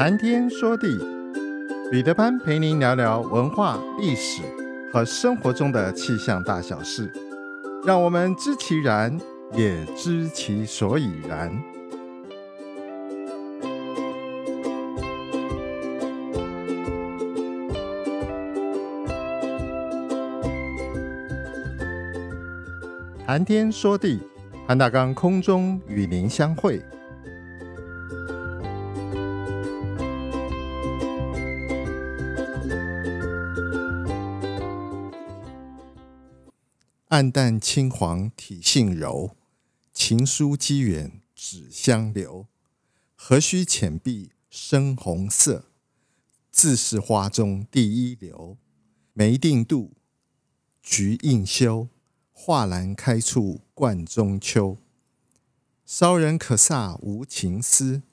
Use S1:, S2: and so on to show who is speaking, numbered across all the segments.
S1: 谈天说地，彼得潘陪您聊聊文化、历史和生活中的气象大小事，让我们知其然，也知其所以然。谈天说地，潘大刚空中与您相会。暗淡青黄体性柔，情书机缘纸香留。何须浅碧深红色，自是花中第一流。梅定妒，菊应羞，画栏开处贯中秋。骚人可煞无情思，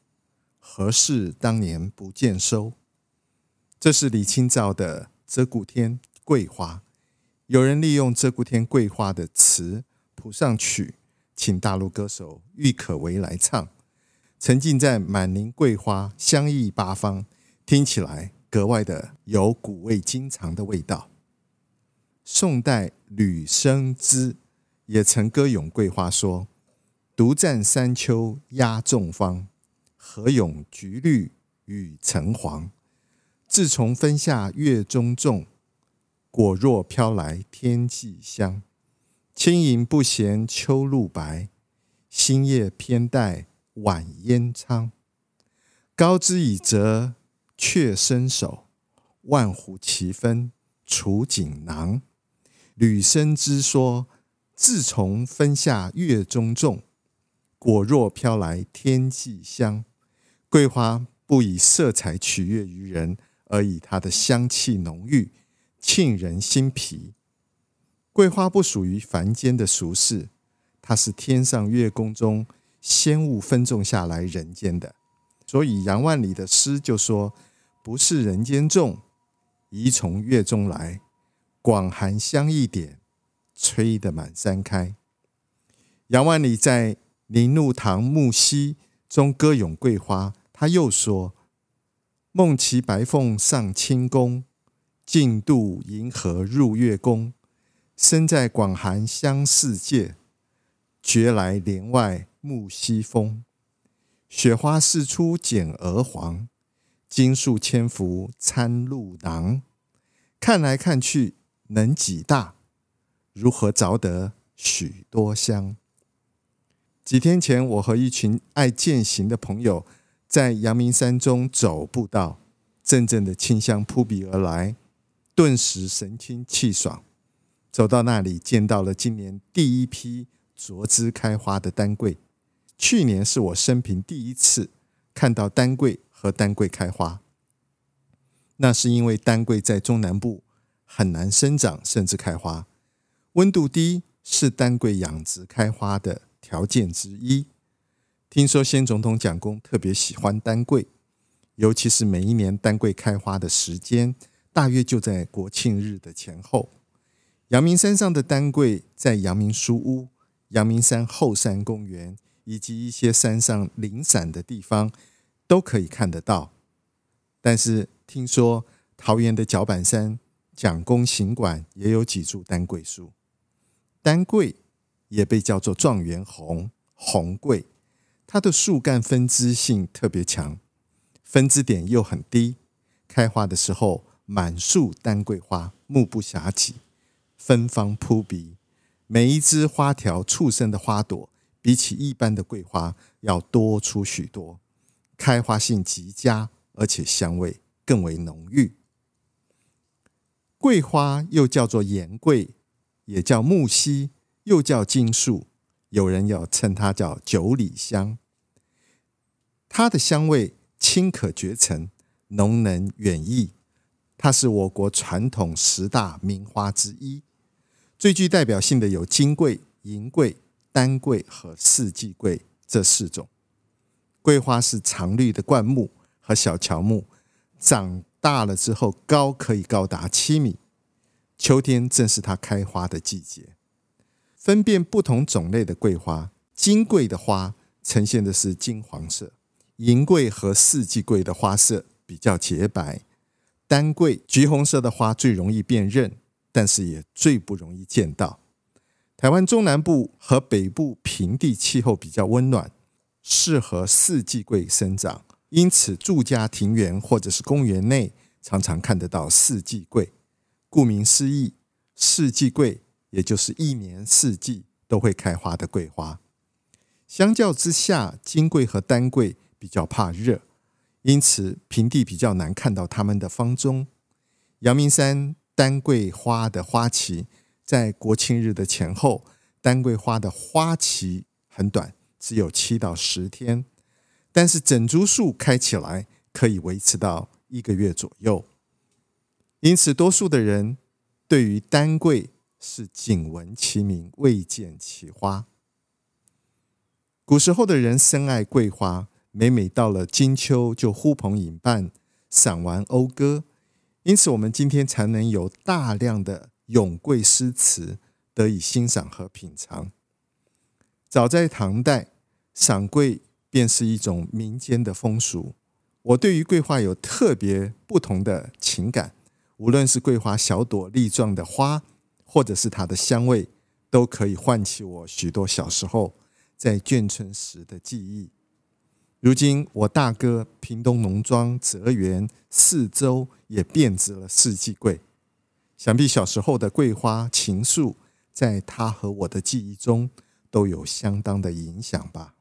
S1: 何事当年不见收？这是李清照的《鹧鸪天·桂花》。有人利用《鹧鸪天·桂花》的词谱上曲，请大陆歌手郁可唯来唱，沉浸在满林桂花香溢八方，听起来格外的有古味今藏的味道。宋代吕生之也曾歌咏桂花说：“独占山丘压众芳，何拥橘绿与橙黄？自从分下月中种。”果若飘来天际香，轻盈不嫌秋露白，新叶偏带晚烟苍。高枝已折却伸手，万湖齐分储锦囊。吕生之说：自从分下月中种，果若飘来天际香。桂花不以色彩取悦于人，而以它的香气浓郁。沁人心脾。桂花不属于凡间的俗事，它是天上月宫中仙物分种下来人间的。所以杨万里的诗就说：“不是人间种，宜从月中来。广寒香一点，吹得满山开。”杨万里在《林露堂木樨》中歌咏桂花，他又说：“梦骑白凤上清宫。”竞渡银河入月宫，身在广寒香世界，觉来帘外木西风。雪花似出剪鹅黄，金粟千幅参露囊。看来看去能几大？如何着得许多香？几天前，我和一群爱健行的朋友在阳明山中走步道，阵阵的清香扑鼻而来。顿时神清气爽，走到那里，见到了今年第一批着枝开花的丹桂。去年是我生平第一次看到丹桂和丹桂开花。那是因为丹桂在中南部很难生长，甚至开花，温度低是丹桂养殖开花的条件之一。听说先总统蒋公特别喜欢丹桂，尤其是每一年丹桂开花的时间。大约就在国庆日的前后，阳明山上的丹桂在阳明书屋、阳明山后山公园以及一些山上零散的地方都可以看得到。但是听说桃园的脚板山蒋公行馆也有几株丹桂树。丹桂也被叫做状元红、红桂，它的树干分枝性特别强，分枝点又很低，开花的时候。满树丹桂花，目不暇给，芬芳扑鼻。每一枝花条簇生的花朵，比起一般的桂花要多出许多，开花性极佳，而且香味更为浓郁。桂花又叫做岩桂，也叫木犀，又叫金树，有人要称它叫九里香。它的香味清可绝尘，浓能远溢。它是我国传统十大名花之一，最具代表性的有金桂、银桂、丹桂和四季桂这四种。桂花是常绿的灌木和小乔木，长大了之后高可以高达七米。秋天正是它开花的季节。分辨不同种类的桂花，金桂的花呈现的是金黄色，银桂和四季桂的花色比较洁白，丹桂橘红色的花最容易辨认，但是也最不容易见到。台湾中南部和北部平地气候比较温暖，适合四季桂生长，因此住家庭园或者是公园内常常看得到四季桂。顾名思义，四季桂也就是一年四季都会开花的桂花。相较之下，金桂和丹桂比较怕热，因此平地比较难看到它们的芳踪。阳明山丹桂花的花期在国庆日的前后，丹桂花的花期很短，只有七到十天，但是整株树开起来可以维持到一个月左右。因此，多数的人对于丹桂是仅闻其名，未见其花。古时候的人深爱桂花，每每到了金秋就呼朋引伴，赏玩讴歌。因此，我们今天才能有大量的咏桂诗词得以欣赏和品尝。早在唐代，赏桂便是一种民间的风俗。我对于桂花有特别不同的情感，无论是桂花小朵粒状的花，或者是它的香味，都可以唤起我许多小时候。在眷村时的记忆，如今我大哥屏东农庄泽园四周也遍植了四季桂，想必小时候的桂花情愫，在他和我的记忆中都有相当的影响吧。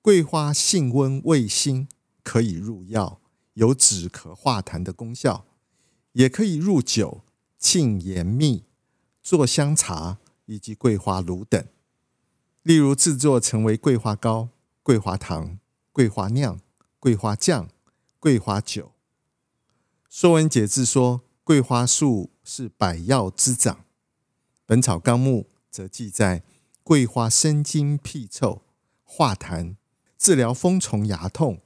S1: 桂花性温味辛，可以入药，有止咳化痰的功效，也可以入酒、浸盐蜜、做香茶以及桂花卤等。例如制作成为桂花糕、桂花糖、桂花酿、桂花酱、桂花酒。《说文解字》说，桂花树是百药之长，《本草纲目》则记载，桂花生津辟臭、化痰、治疗风虫牙痛，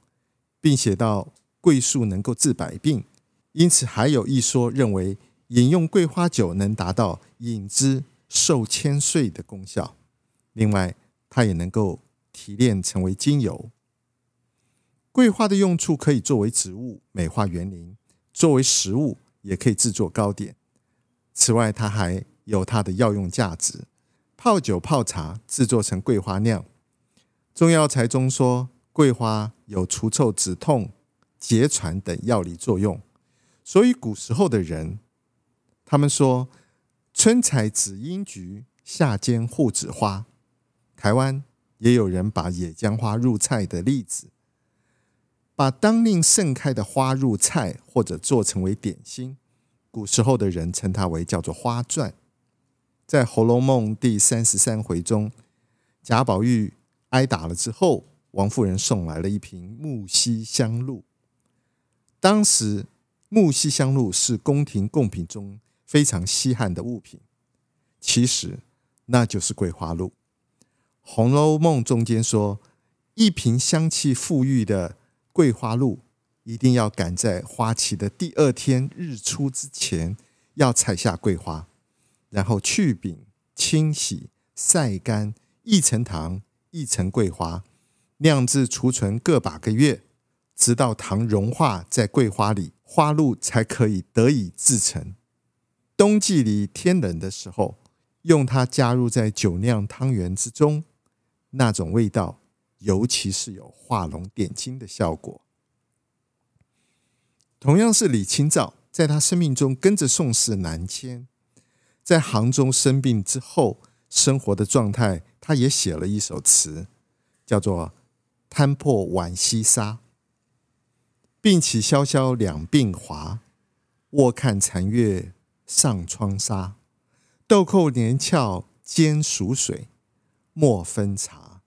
S1: 并写到桂树能够治百病。因此，还有一说认为，饮用桂花酒能达到饮之寿千岁的功效。另外，它也能够提炼成为精油。桂花的用处可以作为植物美化园林，作为食物也可以制作糕点。此外，它还有它的药用价值，泡酒泡茶制作成桂花酿。中药材中说，桂花有除臭止痛、结喘等药理作用。所以古时候的人，他们说春采紫阴菊，夏煎护子花。台湾也有人把野姜花入菜的例子，把当令盛开的花入菜或者做成为点心。古时候的人称它为叫做花饌。在《红楼梦》第三十三回中，贾宝玉挨打了之后，王夫人送来了一瓶木樨香露。当时木樨香露是宫廷贡品中非常稀罕的物品，其实那就是桂花露。《红楼梦》中间说，一瓶香气馥郁的桂花露，一定要赶在花期的第二天日出之前，要采下桂花，然后去柄、清洗、晒干，一层糖，一层桂花，酿制储存个把个月，直到糖融化在桂花里，花露才可以得以制成。冬季里天冷的时候，用它加入在酒酿汤圆之中。那种味道，尤其是有画龙点睛的效果。同样是李清照，在他生命中跟着宋氏南迁，在杭州生病之后，生活的状态，他也写了一首词，叫做《摊破浣溪沙》。病起萧萧两鬓华，卧看残月上窗纱。豆蔻年俏兼属水，莫分茶。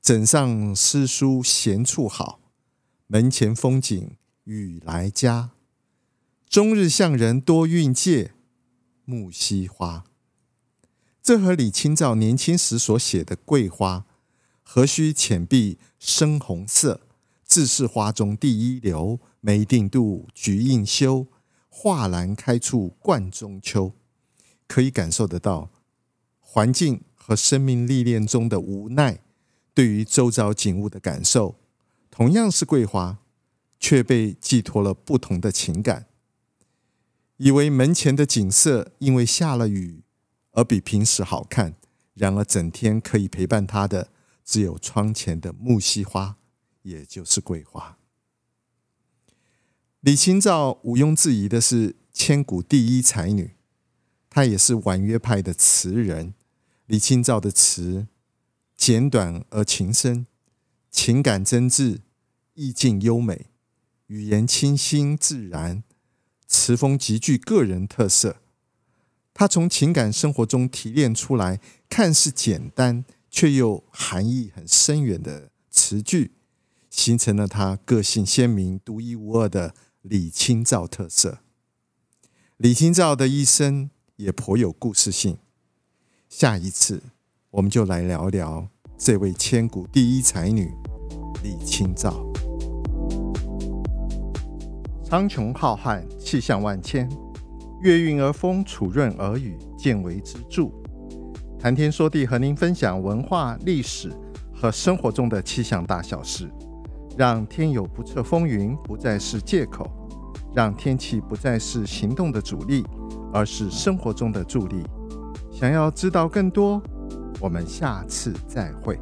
S1: 枕上诗书闲处好，门前风景雨来佳。终日向人多运借，木樨花。这和李清照年轻时所写的桂花“何须浅碧深红色，自是花中第一流。梅定妒，菊应羞，画栏开处冠中秋”可以感受得到环境和生命历练中的无奈。对于周遭景物的感受，同样是桂花，却被寄托了不同的情感。以为门前的景色因为下了雨而比平时好看，然而整天可以陪伴他的只有窗前的木樨花，也就是桂花。李清照毋庸置疑的是千古第一才女，她也是婉约派的词人。李清照的词简短而情深，情感真挚，意境优美，语言清新自然。词风极具个人特色，他从情感生活中提炼出来，看似简单却又含义很深远的词句，形成了他个性鲜明、独一无二的李清照特色。李清照的一生也颇有故事性，下一次我们就来聊聊这位千古第一才女李清照。苍穹浩瀚，气象万千，月晕而风，础润而雨，见微知著。谈天说地，和您分享文化、历史和生活中的气象大小事，让天有不测风云不再是借口，让天气不再是行动的阻力，而是生活中的助力。想要知道更多，我们下次再会。